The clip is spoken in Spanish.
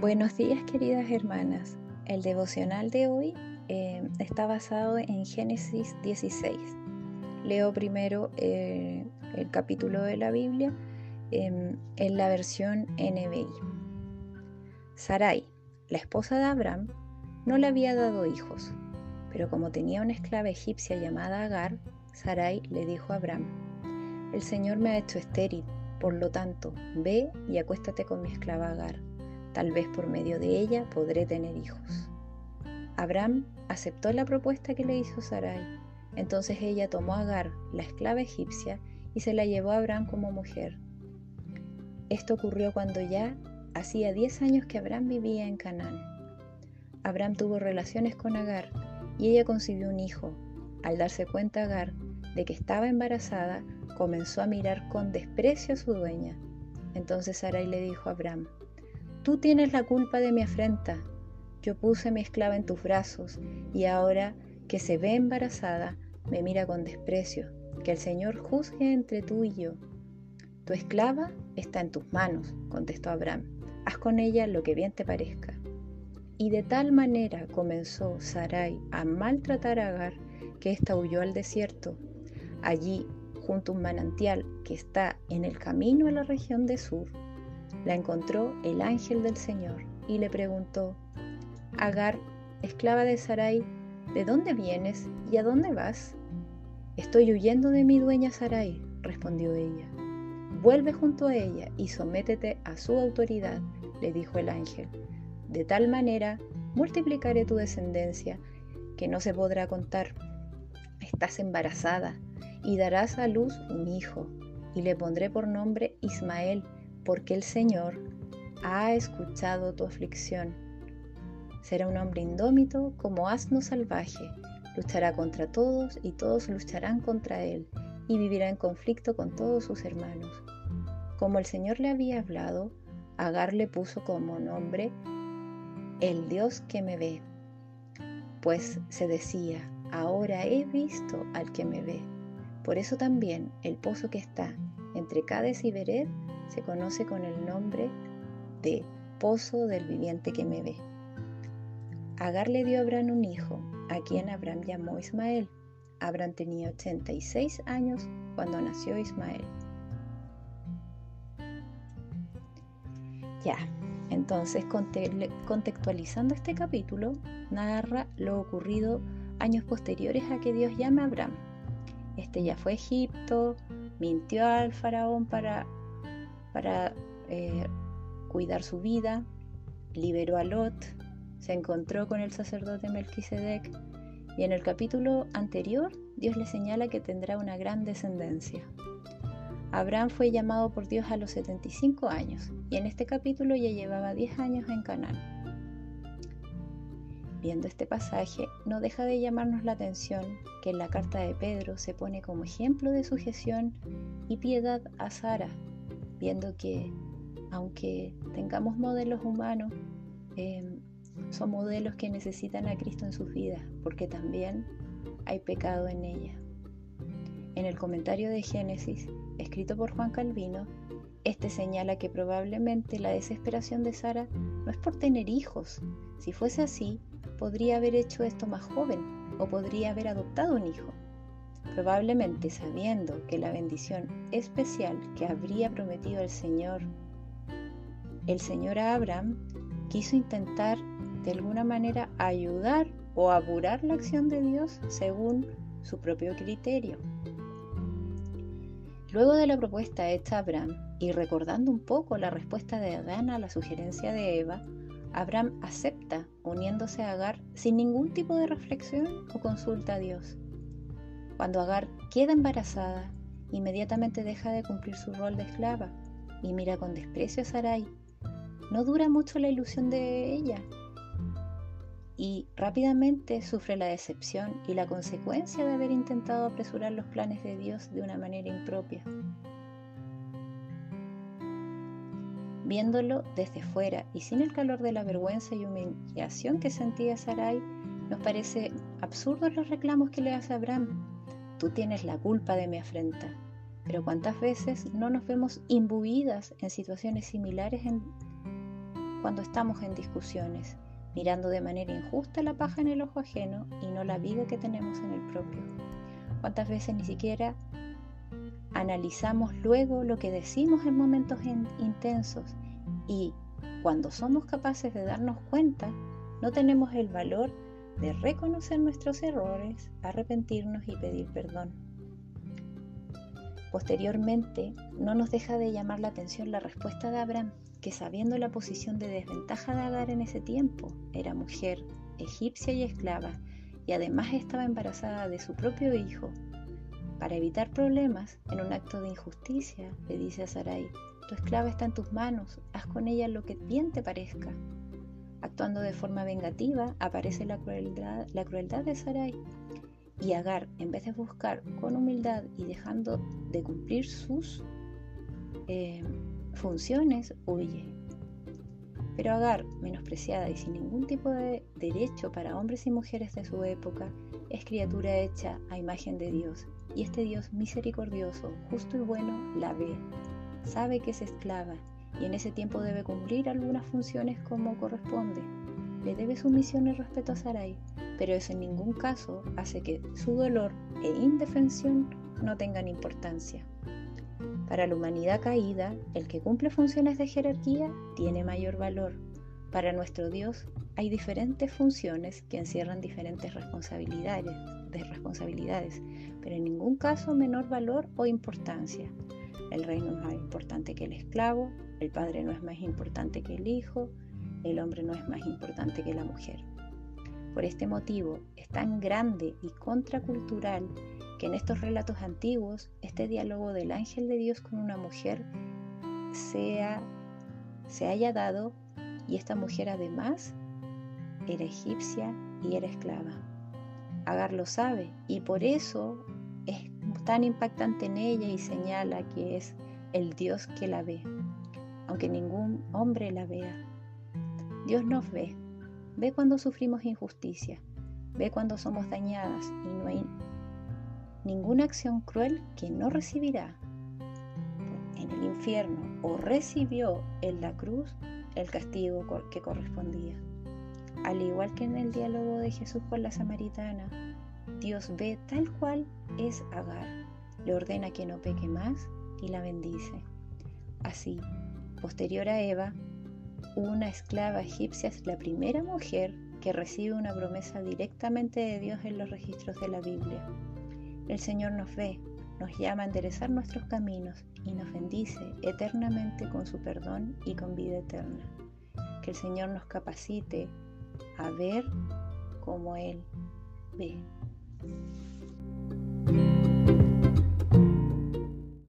Buenos días queridas hermanas. El devocional de hoy eh, está basado en Génesis 16. Leo primero eh, el capítulo de la Biblia em, en la versión NBI. Sarai, la esposa de Abraham, no le había dado hijos, pero como tenía una esclava egipcia llamada Agar, Sarai le dijo a Abraham, el Señor me ha hecho estéril, por lo tanto, ve y acuéstate con mi esclava Agar Tal vez por medio de ella podré tener hijos. Abraham aceptó la propuesta que le hizo Sarai. Entonces ella tomó a Agar, la esclava egipcia, y se la llevó a Abraham como mujer. Esto ocurrió cuando ya hacía 10 años que Abraham vivía en Canaán. Abraham tuvo relaciones con Agar y ella concibió un hijo. Al darse cuenta Agar de que estaba embarazada, comenzó a mirar con desprecio a su dueña. Entonces Sarai le dijo a Abraham, Tú tienes la culpa de mi afrenta. Yo puse mi esclava en tus brazos y ahora que se ve embarazada, me mira con desprecio. Que el Señor juzgue entre tú y yo. Tu esclava está en tus manos, contestó Abraham. Haz con ella lo que bien te parezca. Y de tal manera comenzó Sarai a maltratar a Agar que ésta huyó al desierto. Allí, junto a un manantial que está en el camino a la región de Sur, la encontró el ángel del Señor y le preguntó, Agar, esclava de Sarai, ¿de dónde vienes y a dónde vas? Estoy huyendo de mi dueña Sarai, respondió ella. Vuelve junto a ella y sométete a su autoridad, le dijo el ángel. De tal manera multiplicaré tu descendencia que no se podrá contar. Estás embarazada y darás a luz un hijo, y le pondré por nombre Ismael porque el Señor ha escuchado tu aflicción. Será un hombre indómito como asno salvaje, luchará contra todos y todos lucharán contra él, y vivirá en conflicto con todos sus hermanos. Como el Señor le había hablado, Agar le puso como nombre el Dios que me ve, pues se decía, ahora he visto al que me ve. Por eso también el pozo que está entre Cades y Bered se conoce con el nombre de Pozo del Viviente que me ve. Agar le dio a Abraham un hijo, a quien Abraham llamó Ismael. Abraham tenía 86 años cuando nació Ismael. Ya, entonces contextualizando este capítulo, narra lo ocurrido años posteriores a que Dios llame a Abraham. Este ya fue a Egipto, mintió al faraón para para eh, cuidar su vida, liberó a Lot, se encontró con el sacerdote Melquisedec y en el capítulo anterior Dios le señala que tendrá una gran descendencia. Abraham fue llamado por Dios a los 75 años y en este capítulo ya llevaba 10 años en Canaán. Viendo este pasaje, no deja de llamarnos la atención que en la carta de Pedro se pone como ejemplo de sujeción y piedad a Sara, viendo que aunque tengamos modelos humanos, em, son modelos que necesitan a Cristo en sus vidas, porque también hay pecado en ella. En el comentario de Génesis, escrito por Juan Calvino, este señala que probablemente la desesperación de Sara no es por tener hijos. Si fuese así, podría haber hecho esto más joven o podría haber adoptado un hijo. Probablemente sabiendo que la bendición especial que habría prometido el Señor, el Señor a Abraham, quiso intentar de alguna manera ayudar o apurar la acción de Dios según su propio criterio. Luego de la propuesta hecha a Abraham y recordando un poco la respuesta de Adán a la sugerencia de Eva, Abraham acepta uniéndose a Agar sin ningún tipo de reflexión o consulta a Dios. Cuando Agar queda embarazada, inmediatamente deja de cumplir su rol de esclava y mira con desprecio a Sarai. No dura mucho la ilusión de ella y rápidamente sufre la decepción y la consecuencia de haber intentado apresurar los planes de Dios de una manera impropia. Viéndolo desde fuera y sin el calor de la vergüenza y humillación que sentía Sarai, nos parece absurdo los reclamos que le hace Abraham tú tienes la culpa de mi afrenta. Pero cuántas veces no nos vemos imbuidas en situaciones similares cuando estamos en discusiones, mirando de manera injusta la paja en el ojo ajeno y no la viga que tenemos en el propio. ¿Cuántas veces ni siquiera analizamos luego lo que decimos en momentos intensos y cuando somos capaces de darnos cuenta, no tenemos el valor de reconocer nuestros errores, arrepentirnos y pedir perdón. Posteriormente, no nos deja de llamar la atención la respuesta de Abraham, que sabiendo la posición de desventaja de Agar en ese tiempo, era mujer, egipcia y esclava, y además estaba embarazada de su propio hijo, para evitar problemas, en un acto de injusticia, le dice a Sarai, tu esclava está en tus manos, haz con ella lo que bien te parezca. Actuando de forma vengativa, aparece la crueldad, de Sarai. Y Agar, en vez de buscar con humildad y dejando de cumplir sus eh, funciones, huye. Pero Agar, menospreciada y sin ningún tipo de derecho para hombres y mujeres de su época, es criatura hecha a imagen de Dios y este Dios misericordioso, justo y bueno, la ve, sabe que es esclava y en ese tiempo debe cumplir algunas funciones como corresponde. Le debe sumisión y respeto a Sarai, pero eso en ningún caso hace que su dolor e indefensión no tengan importancia. Para la humanidad caída, el que cumple funciones de jerarquía tiene mayor valor. Para nuestro Dios hay diferentes funciones que encierran diferentes responsabilidades, de responsabilidades, pero en ningún caso menor valor o importancia. El rey no es más importante que el esclavo, el padre no es más importante que el hijo, el hombre no es más importante que la mujer. Por este motivo es tan grande y contracultural que en estos relatos antiguos este diálogo del ángel de Dios con una mujer sea, se haya dado y esta mujer además era egipcia y era esclava. Agar lo sabe y por eso es tan impactante en ella y señala que es el Dios que la ve, aunque ningún hombre la vea. Dios nos ve, ve cuando sufrimos injusticia, ve cuando somos dañadas y no hay ninguna acción cruel que no recibirá en el infierno o recibió en la cruz el castigo que correspondía. Al igual que en el diálogo de Jesús con la samaritana, Dios ve tal cual es Agar, le ordena que no peque más y la bendice. Así, posterior a Eva, una esclava egipcia es la primera mujer que recibe una promesa directamente de Dios en los registros de la Biblia. El Señor nos ve, nos llama a enderezar nuestros caminos y nos bendice eternamente con su perdón y con vida eterna. Que el Señor nos capacite a ver como Él ve. Thank you.